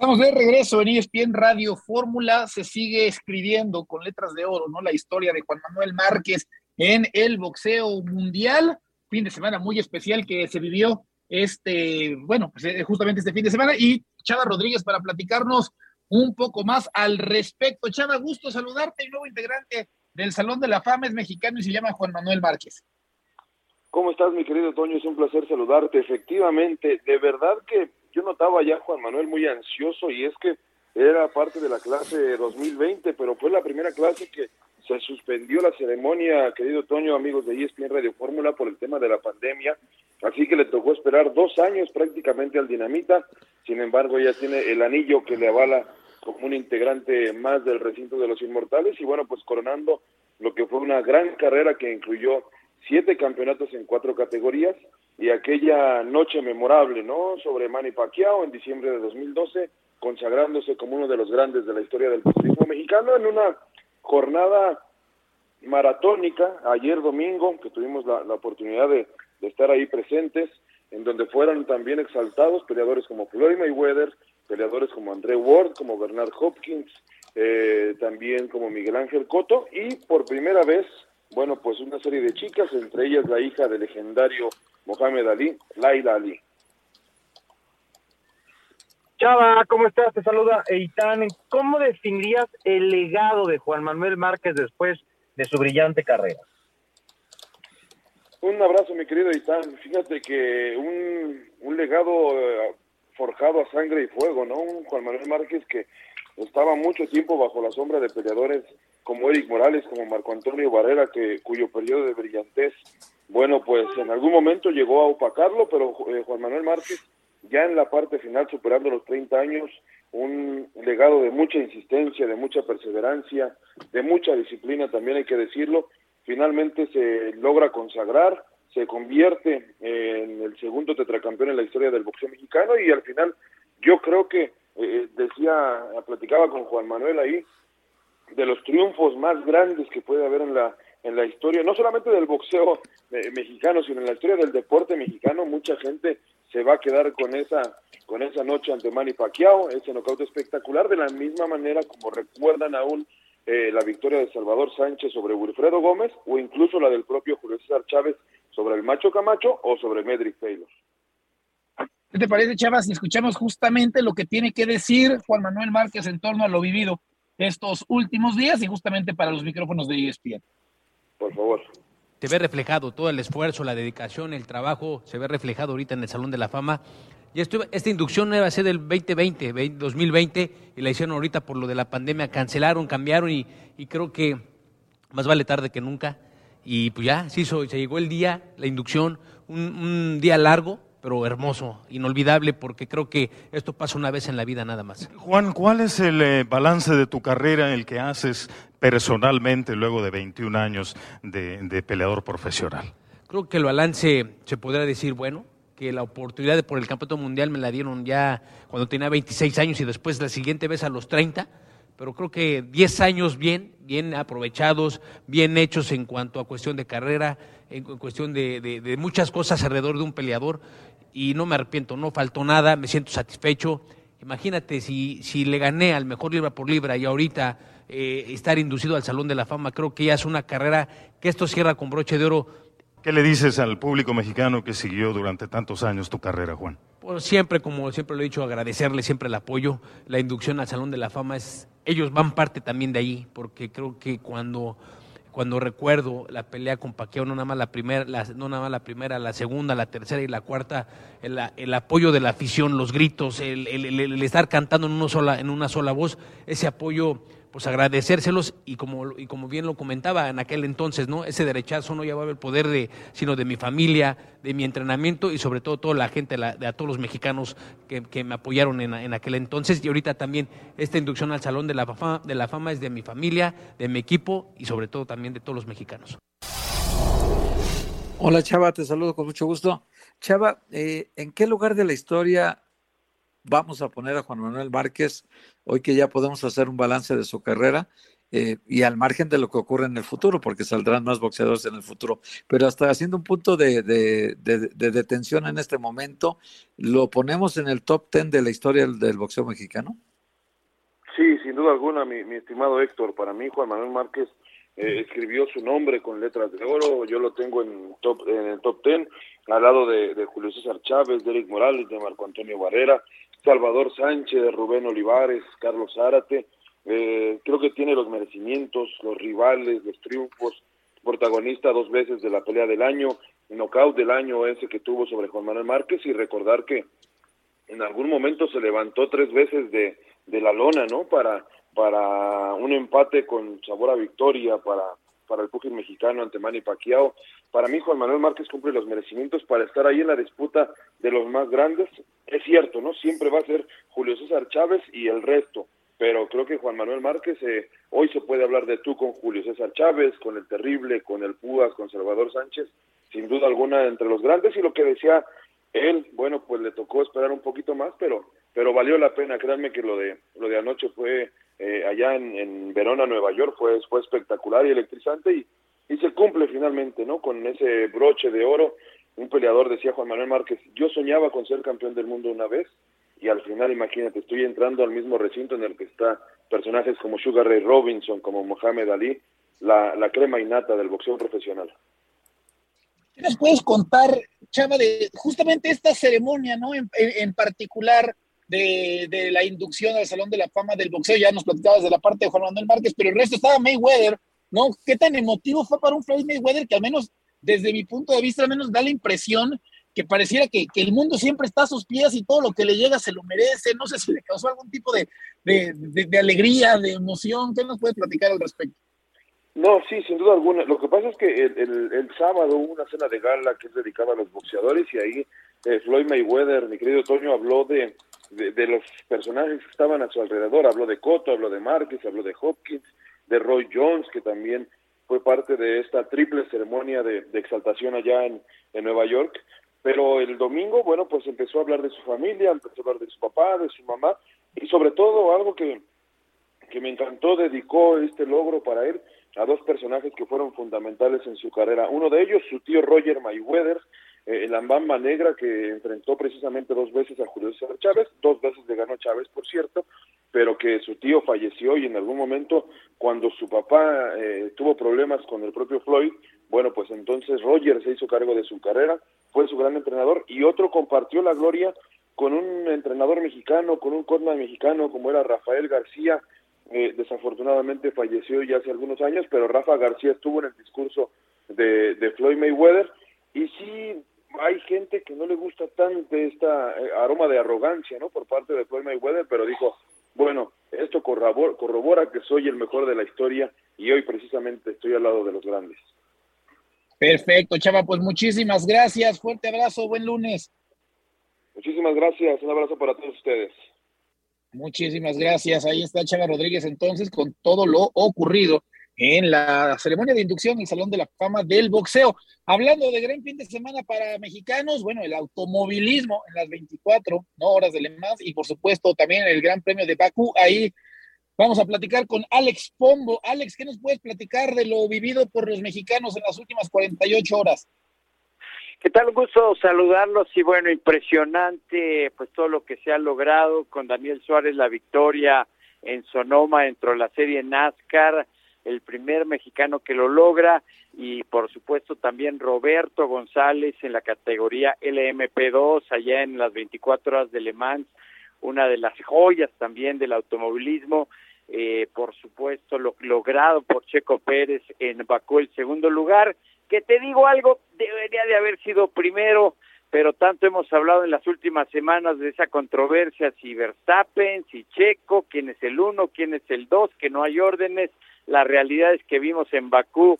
B: Estamos de regreso en ESPN Radio Fórmula. Se sigue escribiendo con letras de oro, ¿no? La historia de Juan Manuel Márquez en el boxeo mundial. Fin de semana muy especial que se vivió este, bueno, pues eh, justamente este fin de semana. Y Chava Rodríguez para platicarnos un poco más al respecto. Chava, gusto saludarte, el nuevo integrante del Salón de la Fama es mexicano y se llama Juan Manuel Márquez.
J: ¿Cómo estás, mi querido Toño? Es un placer saludarte. Efectivamente, de verdad que yo notaba ya Juan Manuel muy ansioso y es que era parte de la clase 2020, pero fue la primera clase que se suspendió la ceremonia, querido Toño, amigos de ESPN Radio Fórmula, por el tema de la pandemia, así que le tocó esperar dos años prácticamente al Dinamita, sin embargo ya tiene el anillo que le avala como un integrante más del recinto de los inmortales. Y bueno, pues coronando lo que fue una gran carrera que incluyó siete campeonatos en cuatro categorías, y aquella noche memorable, ¿no? Sobre Manny Pacquiao en diciembre de 2012, consagrándose como uno de los grandes de la historia del periodismo mexicano en una jornada maratónica ayer domingo, que tuvimos la, oportunidad de, estar ahí presentes, en donde fueron también exaltados peleadores como Floyd Mayweather, peleadores como André Ward, como Bernard Hopkins, eh, también como Miguel Ángel Coto, y por primera vez, bueno, pues una serie de chicas, entre ellas la hija del legendario Mohamed Ali, Laila Ali.
D: Chava, ¿cómo estás? Te saluda Eitan. ¿Cómo definirías el legado de Juan Manuel Márquez después de su brillante carrera?
J: Un abrazo, mi querido Eitan. Fíjate que un, un legado eh, forjado a sangre y fuego, ¿no? Un Juan Manuel Márquez que estaba mucho tiempo bajo la sombra de peleadores como Eric Morales, como Marco Antonio Barrera, que, cuyo periodo de brillantez, bueno, pues en algún momento llegó a opacarlo, pero eh, Juan Manuel Márquez, ya en la parte final, superando los 30 años, un legado de mucha insistencia, de mucha perseverancia, de mucha disciplina, también hay que decirlo, finalmente se logra consagrar, se convierte en el segundo tetracampeón en la historia del boxeo mexicano y al final yo creo que eh, decía, platicaba con Juan Manuel ahí, de los triunfos más grandes que puede haber en la en la historia, no solamente del boxeo eh, mexicano, sino en la historia del deporte mexicano, mucha gente se va a quedar con esa con esa noche ante Manny Pacquiao, ese nocaut espectacular, de la misma manera como recuerdan aún eh, la victoria de Salvador Sánchez sobre Wilfredo Gómez o incluso la del propio Julio César Chávez sobre el Macho Camacho o sobre Medrick Taylor.
B: ¿Qué te parece, Chavas, si escuchamos justamente lo que tiene que decir Juan Manuel Márquez en torno a lo vivido estos últimos días y justamente para los micrófonos de ESPN?
J: Por favor.
K: Se ve reflejado todo el esfuerzo, la dedicación, el trabajo, se ve reflejado ahorita en el Salón de la Fama. Y esta inducción iba a ser del 2020, 2020, y la hicieron ahorita por lo de la pandemia, cancelaron, cambiaron y, creo que más vale tarde que nunca. Y pues ya, se hizo, se llegó el día, la inducción, un día largo, pero hermoso, inolvidable, porque creo que esto pasa una vez en la vida nada más.
L: Juan, ¿cuál es el eh, balance de tu carrera, el que haces personalmente luego de 21 años de, peleador profesional?
K: Creo que el balance se podría decir bueno, que la oportunidad de por el campeonato mundial me la dieron ya cuando tenía 26 años y después la siguiente vez a los 30, pero creo que 10 años bien, bien aprovechados, bien hechos en cuanto a cuestión de carrera, en cuestión de, de muchas cosas alrededor de un peleador y no me arrepiento, no faltó nada, me siento satisfecho. Imagínate si, si le gané al mejor libra por libra y ahorita eh, estar inducido al Salón de la Fama, creo que ya es una carrera que esto cierra con broche de oro.
L: ¿Qué le dices al público mexicano que siguió durante tantos años tu carrera, Juan?
K: Pues siempre, como siempre lo he dicho, agradecerle siempre el apoyo. La inducción al Salón de la Fama es, ellos van parte también de ahí, porque creo que cuando cuando recuerdo la pelea con Paquiao, no nada más la primera, no nada más la primera, la segunda, la tercera y la cuarta, el, apoyo de la afición, los gritos, el, el, estar cantando en una sola, en una sola voz, ese apoyo pues agradecérselos y como, y como bien lo comentaba en aquel entonces, ¿no? Ese derechazo no llevaba el poder de, sino de mi familia, de mi entrenamiento y sobre todo toda la gente, de a todos los mexicanos que, me apoyaron en, aquel entonces y ahorita también esta inducción al Salón de la, fama, de la Fama es de mi familia, de mi equipo y sobre todo también de todos los mexicanos.
C: Hola Chava, te saludo con mucho gusto. Chava, eh, ¿en qué lugar de la historia vamos a poner a Juan Manuel Márquez, hoy que ya podemos hacer un balance de su carrera, eh, y al margen de lo que ocurre en el futuro, porque saldrán más boxeadores en el futuro. Pero hasta haciendo un punto de, detención en este momento, ¿lo ponemos en el top ten de la historia del, boxeo mexicano?
J: Sí, sin duda alguna, mi, estimado Héctor. Para mí, Juan Manuel Márquez eh, escribió su nombre con letras de oro. Yo lo tengo en, top, en el top ten, al lado de, de Julio César Chávez, de Eric Morales, de Marco Antonio Barrera, Salvador Sánchez, Rubén Olivares, Carlos Zárate. Eh, creo que tiene los merecimientos, los rivales, los triunfos, protagonista dos veces de la pelea del año, knockout del año ese que tuvo sobre Juan Manuel Márquez y recordar que en algún momento se levantó tres veces de, de la lona, ¿no? Para, para un empate con sabor a victoria, para para el pugil mexicano ante Manny Pacquiao. Para mí, Juan Manuel Márquez cumple los merecimientos para estar ahí en la disputa de los más grandes. Es cierto, ¿no? Siempre va a ser Julio César Chávez y el resto, pero creo que Juan Manuel Márquez, eh, hoy se puede hablar de tú con Julio César Chávez, con el Terrible, con el Púas, con Salvador Sánchez, sin duda alguna entre los grandes y lo que decía él, bueno, pues le tocó esperar un poquito más, pero pero valió la pena, créanme que lo de lo de anoche fue eh, allá en, en, Verona, Nueva York, fue, espectacular y electrizante y, se cumple finalmente, ¿no? Con ese broche de oro, un peleador decía Juan Manuel Márquez, yo soñaba con ser campeón del mundo una vez y al final imagínate, estoy entrando al mismo recinto en el que está personajes como Sugar Ray Robinson, como Mohamed Ali, la, la crema innata del boxeo profesional.
B: ¿Qué nos puedes contar, Chava, de justamente esta ceremonia, ¿no? En, en particular de, de, la inducción al Salón de la Fama del Boxeo, ya nos platicabas de la parte de Juan Manuel Márquez, pero el resto estaba Mayweather, ¿no? ¿Qué tan emotivo fue para un Floyd Mayweather que al menos, desde mi punto de vista, al menos da la impresión que pareciera que, que, el mundo siempre está a sus pies y todo lo que le llega se lo merece. No sé si le causó algún tipo de, de, alegría, de emoción. ¿Qué nos puedes platicar al respecto?
J: No, sí, sin duda alguna. Lo que pasa es que el, el, el, sábado hubo una cena de gala que es dedicada a los boxeadores y ahí eh, Floyd Mayweather, mi querido Toño, habló de, de, los personajes que estaban a su alrededor. Habló de Cotto, habló de Márquez, habló de Hopkins, de Roy Jones, que también fue parte de esta triple ceremonia de, de exaltación allá en, en Nueva York. Pero el domingo, bueno, pues empezó a hablar de su familia, empezó a hablar de su papá, de su mamá y sobre todo algo que, que me encantó, dedicó este logro para él a dos personajes que fueron fundamentales en su carrera. Uno de ellos, su tío Roger Mayweather, eh, el Ambamba Negra, que enfrentó precisamente dos veces a Julio César Chávez, dos veces le ganó Chávez, por cierto, pero que su tío falleció y en algún momento, cuando su papá eh, tuvo problemas con el propio Floyd, bueno, pues entonces Roger se hizo cargo de su carrera, fue su gran entrenador, y otro compartió la gloria con un entrenador mexicano, con un corner mexicano como era Rafael García, eh, desafortunadamente falleció ya hace algunos años, pero Rafa García estuvo en el discurso de, de Floyd Mayweather y sí hay gente que no le gusta tanto esta eh, aroma de arrogancia, ¿no? Por parte de Floyd Mayweather, pero dijo, bueno, esto corrobora, corrobora que soy el mejor de la historia y hoy precisamente estoy al lado de los grandes.
B: Perfecto, Chava, pues muchísimas gracias, fuerte abrazo, buen lunes.
J: Muchísimas gracias, un abrazo para todos ustedes.
B: Muchísimas gracias. Ahí está Chava Rodríguez entonces con todo lo ocurrido en la ceremonia de inducción el Salón de la Fama del Boxeo. Hablando de gran fin de semana para mexicanos, bueno, el automovilismo en las 24 ¿no? horas de Le y por supuesto también el Gran Premio de Bakú. Ahí vamos a platicar con Alex Pombo. Alex, ¿qué nos puedes platicar de lo vivido por los mexicanos en las últimas 48 horas?
M: ¿Qué tal? Un gusto saludarlos y bueno, impresionante pues todo lo que se ha logrado con Daniel Suárez, la victoria en Sonoma dentro de la serie NASCAR, el primer mexicano que lo logra y por supuesto también Roberto González en la categoría LMP2 allá en las 24 horas de Le Mans, una de las joyas también del automovilismo. Eh, por supuesto, lo logrado por Checo Pérez en Bakú, el segundo lugar que te digo algo, debería de haber sido primero, pero tanto hemos hablado en las últimas semanas de esa controversia, si Verstappen, si Checo, quién es el uno, quién es el dos, que no hay órdenes. La realidad es que vimos en Bakú,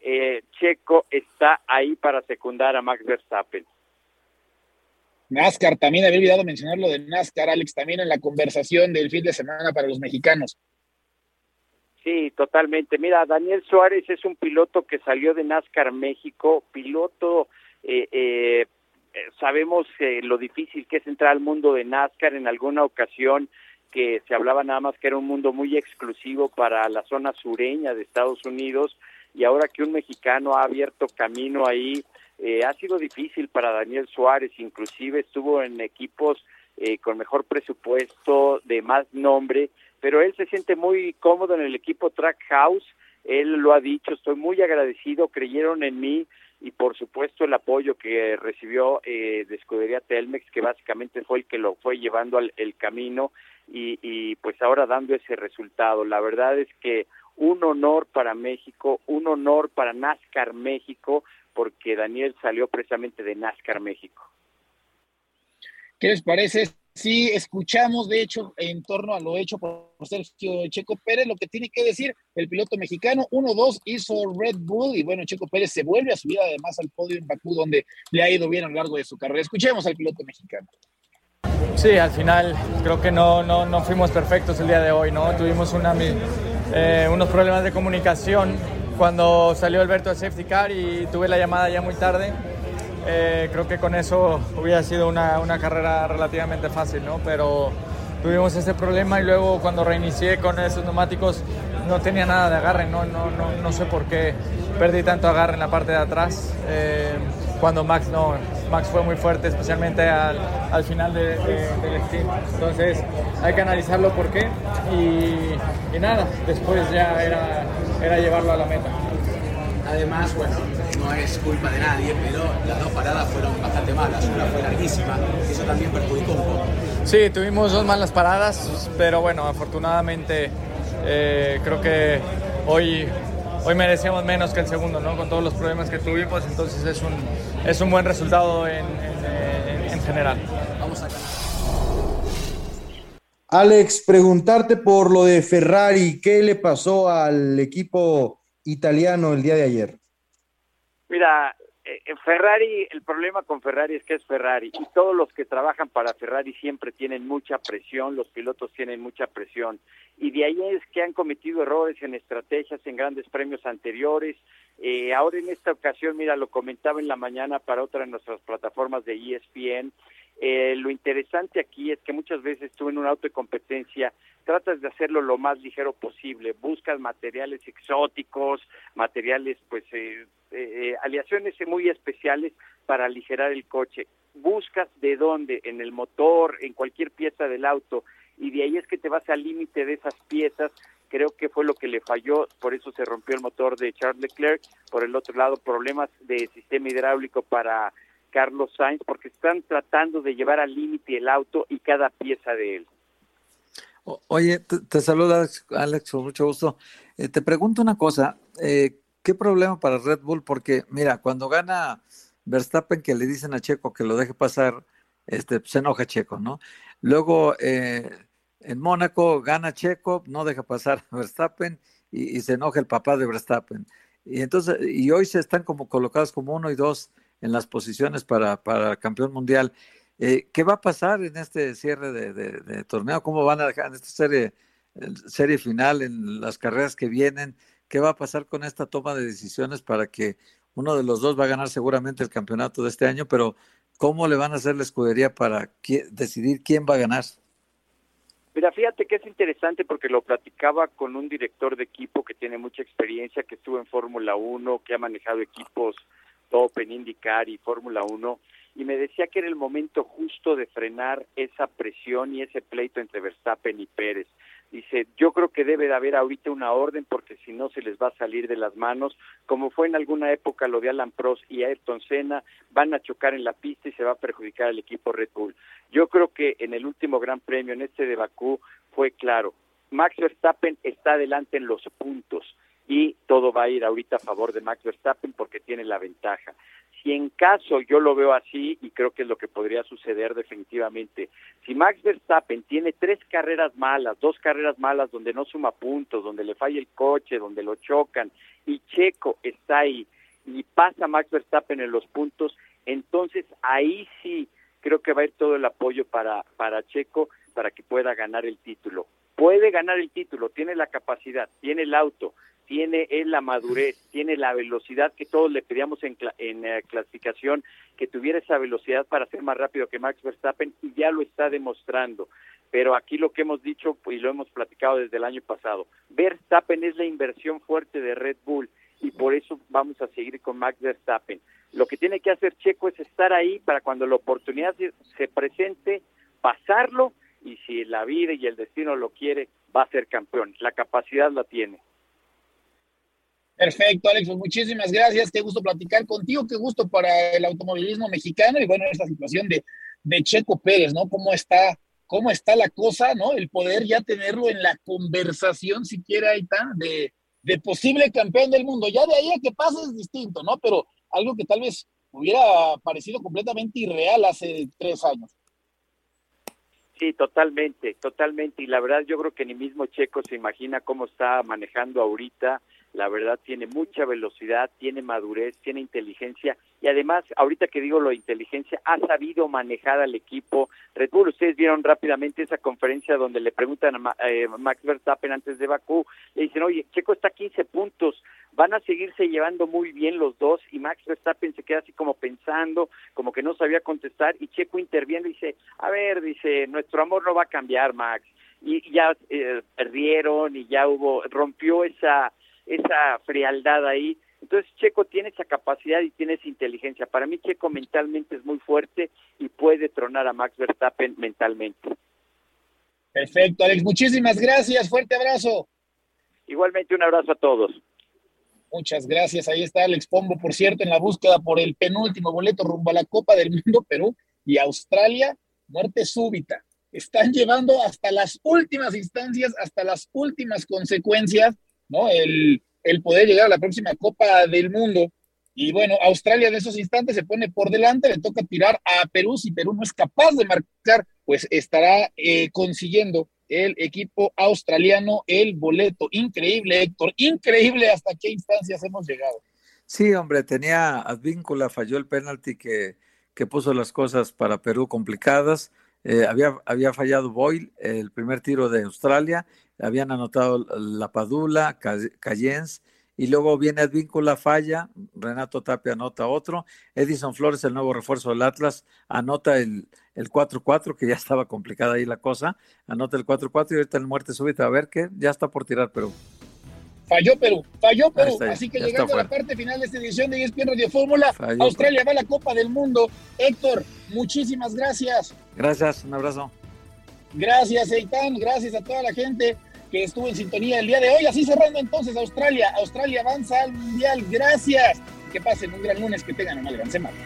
M: eh, Checo está ahí para secundar a Max Verstappen.
B: NASCAR, también había olvidado mencionar lo de NASCAR, Alex, también en la conversación del fin de semana para los mexicanos.
M: Sí, totalmente. Mira, Daniel Suárez es un piloto que salió de NASCAR México, piloto, eh, eh, sabemos eh, lo difícil que es entrar al mundo de NASCAR en alguna ocasión que se hablaba nada más que era un mundo muy exclusivo para la zona sureña de Estados Unidos y ahora que un mexicano ha abierto camino ahí, eh, ha sido difícil para Daniel Suárez, inclusive estuvo en equipos eh, con mejor presupuesto, de más nombre, pero él se siente muy cómodo en el equipo Track House, él lo ha dicho, estoy muy agradecido, creyeron en mí y por supuesto el apoyo que recibió eh, de Escudería Telmex, que básicamente fue el que lo fue llevando al el camino y, pues ahora dando ese resultado. La verdad es que un honor para México, un honor para NASCAR México, porque Daniel salió precisamente de NASCAR México.
B: ¿Qué les parece Sí, escuchamos, de hecho, en torno a lo hecho por Sergio Checo Pérez, lo que tiene que decir el piloto mexicano. 1-2 hizo Red Bull y bueno, Checo Pérez se vuelve a subir además al podio en Bakú, donde le ha ido bien a lo largo de su carrera. Escuchemos al piloto mexicano.
N: Sí, al final creo que no, no, no fuimos perfectos el día de hoy, ¿no? Tuvimos eh, unos problemas de comunicación cuando salió Alberto al safety car y tuve la llamada ya muy tarde eh, creo que con eso hubiera sido una, una, carrera relativamente fácil, ¿no? Pero tuvimos ese problema y luego cuando reinicié con esos neumáticos no tenía nada de agarre, no, no, no, no sé por qué perdí tanto agarre en la parte de atrás. Eh, cuando Max no, Max fue muy fuerte, especialmente al, al final de, de, del stint. Entonces hay que analizarlo por qué y, y, nada, después ya era, era llevarlo a la meta.
O: Además, bueno, no es culpa de nadie, pero las dos paradas fueron bastante malas, una fue larguísima, eso también perjudicó un poco.
N: Sí, tuvimos dos malas paradas, pero bueno, afortunadamente eh, creo que hoy, hoy merecíamos menos que el segundo, ¿no? Con todos los problemas que tuvimos, entonces es un, es un buen resultado en, en, en general.
O: Vamos a
P: Alex, preguntarte por lo de Ferrari, ¿qué le pasó al equipo italiano el día de ayer?
M: Mira, Ferrari, el problema con Ferrari es que es Ferrari y todos los que trabajan para Ferrari siempre tienen mucha presión, los pilotos tienen mucha presión y de ahí es que han cometido errores en estrategias en grandes premios anteriores. Eh, ahora en esta ocasión, mira, lo comentaba en la mañana para otra de nuestras plataformas de ESPN, eh, lo interesante aquí es que muchas veces tú en un auto de competencia tratas de hacerlo lo más ligero posible, buscas materiales exóticos, materiales, pues, eh, eh, aleaciones muy especiales para aligerar el coche. Buscas de dónde, en el motor, en cualquier pieza del auto, y de ahí es que te vas al límite de esas piezas. Creo que fue lo que le falló, por eso se rompió el motor de Charles Leclerc. Por el otro lado, problemas de sistema hidráulico para Carlos Sainz, porque están tratando de llevar al límite el auto y cada pieza de él.
C: Oye, te, te saluda Alex, con mucho gusto. Eh, te pregunto una cosa, eh, ¿qué problema para Red Bull? Porque mira, cuando gana Verstappen que le dicen a Checo que lo deje pasar, este, se enoja Checo, ¿no? Luego eh, en Mónaco gana Checo, no deja pasar a Verstappen y, y, se enoja el papá de Verstappen. Y entonces, y hoy se están como colocados como uno y dos en las posiciones para, para campeón mundial. Eh, ¿Qué va a pasar en este cierre de, torneo? ¿Cómo van a dejar en esta serie, serie final, en las carreras que vienen? ¿Qué va a pasar con esta toma de decisiones para que uno de los dos va a ganar seguramente el campeonato de este año? Pero ¿cómo le van a hacer la escudería para decidir quién va a ganar?
M: Mira, fíjate que es interesante porque lo platicaba con un director de equipo que tiene mucha experiencia, que estuvo en Fórmula 1, que ha manejado equipos top en IndyCar y Fórmula 1 y me decía que era el momento justo de frenar esa presión y ese pleito entre Verstappen y Pérez. Dice, yo creo que debe de haber ahorita una orden porque si no se les va a salir de las manos, como fue en alguna época lo de Alan Prost y Ayrton Senna, van a chocar en la pista y se va a perjudicar al equipo Red Bull. Yo creo que en el último Gran Premio, en este de Bakú, fue claro, Max Verstappen está adelante en los puntos y todo va a ir ahorita a favor de Max Verstappen porque tiene la ventaja si en caso yo lo veo así, y creo que es lo que podría suceder definitivamente, si Max Verstappen tiene tres carreras malas, dos carreras malas donde no suma puntos, donde le falla el coche, donde lo chocan, y Checo está ahí y pasa Max Verstappen en los puntos, entonces ahí sí creo que va a ir todo el apoyo para, para Checo para que pueda ganar el título. Puede ganar el título, tiene la capacidad, tiene el auto, tiene él la madurez, tiene la velocidad que todos le pedíamos en, en eh, clasificación, que tuviera esa velocidad para ser más rápido que Max Verstappen y ya lo está demostrando. Pero aquí lo que hemos dicho y lo hemos platicado desde el año pasado, Verstappen es la inversión fuerte de Red Bull y por eso vamos a seguir con Max Verstappen. Lo que tiene que hacer Checo es estar ahí para cuando la oportunidad se presente, pasarlo y si la vida y el destino lo quiere, va a ser campeón. La capacidad la tiene.
B: Perfecto, Alex, pues muchísimas gracias. Qué gusto platicar contigo, qué gusto para el automovilismo mexicano y bueno, esta situación de, de Checo Pérez, ¿no? ¿Cómo está, cómo está la cosa, ¿no? El poder ya tenerlo en la conversación siquiera está, de, de posible campeón del mundo. Ya de ahí a que pase es distinto, ¿no? Pero algo que tal vez hubiera parecido completamente irreal hace tres años.
M: Sí, totalmente, totalmente. Y la verdad yo creo que ni mismo Checo se imagina cómo está manejando ahorita la verdad tiene mucha velocidad, tiene madurez, tiene inteligencia y además, ahorita que digo lo de inteligencia, ha sabido manejar al equipo. Red Bull, ustedes vieron rápidamente esa conferencia donde le preguntan a eh, Max Verstappen antes de Bakú, le dicen, oye, Checo está a 15 puntos, van a seguirse llevando muy bien los dos y Max Verstappen se queda así como pensando, como que no sabía contestar y Checo interviene y dice, a ver, dice, nuestro amor no va a cambiar, Max. Y ya eh, perdieron y ya hubo, rompió esa esa frialdad ahí. Entonces Checo tiene esa capacidad y tiene esa inteligencia. Para mí Checo mentalmente es muy fuerte y puede tronar a Max Verstappen mentalmente.
B: Perfecto, Alex. Muchísimas gracias. Fuerte abrazo.
M: Igualmente un abrazo a todos.
B: Muchas gracias. Ahí está Alex Pombo, por cierto, en la búsqueda por el penúltimo boleto rumbo a la Copa del Mundo, Perú y Australia. Muerte súbita. Están llevando hasta las últimas instancias, hasta las últimas consecuencias ¿no? El, el poder llegar a la próxima Copa del Mundo. Y bueno, Australia en esos instantes se pone por delante, le toca tirar a Perú. Si Perú no es capaz de marcar, pues estará eh, consiguiendo el equipo australiano el boleto. Increíble, Héctor, increíble hasta qué instancias hemos llegado.
C: Sí, hombre, tenía Advíncula, falló el penalti que, que puso las cosas para Perú complicadas. Eh, había, había fallado Boyle el primer tiro de Australia habían anotado la Padula, Cayens, y luego viene Advíncula, falla, Renato Tapia anota otro, Edison Flores, el nuevo refuerzo del Atlas, anota el, el 4-4, que ya estaba complicada ahí la cosa, anota el 4-4 y ahorita el muerte súbita, a ver qué, ya está por tirar Perú.
B: Falló Perú, falló Perú, así que llegando a la parte final de esta edición de ESPN Radio Fórmula, Australia va a la Copa del Mundo. Héctor, muchísimas gracias.
C: Gracias, un abrazo.
B: Gracias, Eitan. Gracias a toda la gente que estuvo en sintonía el día de hoy. Así cerrando entonces Australia. Australia avanza al Mundial. Gracias. Que pasen un gran lunes, que tengan una gran semana.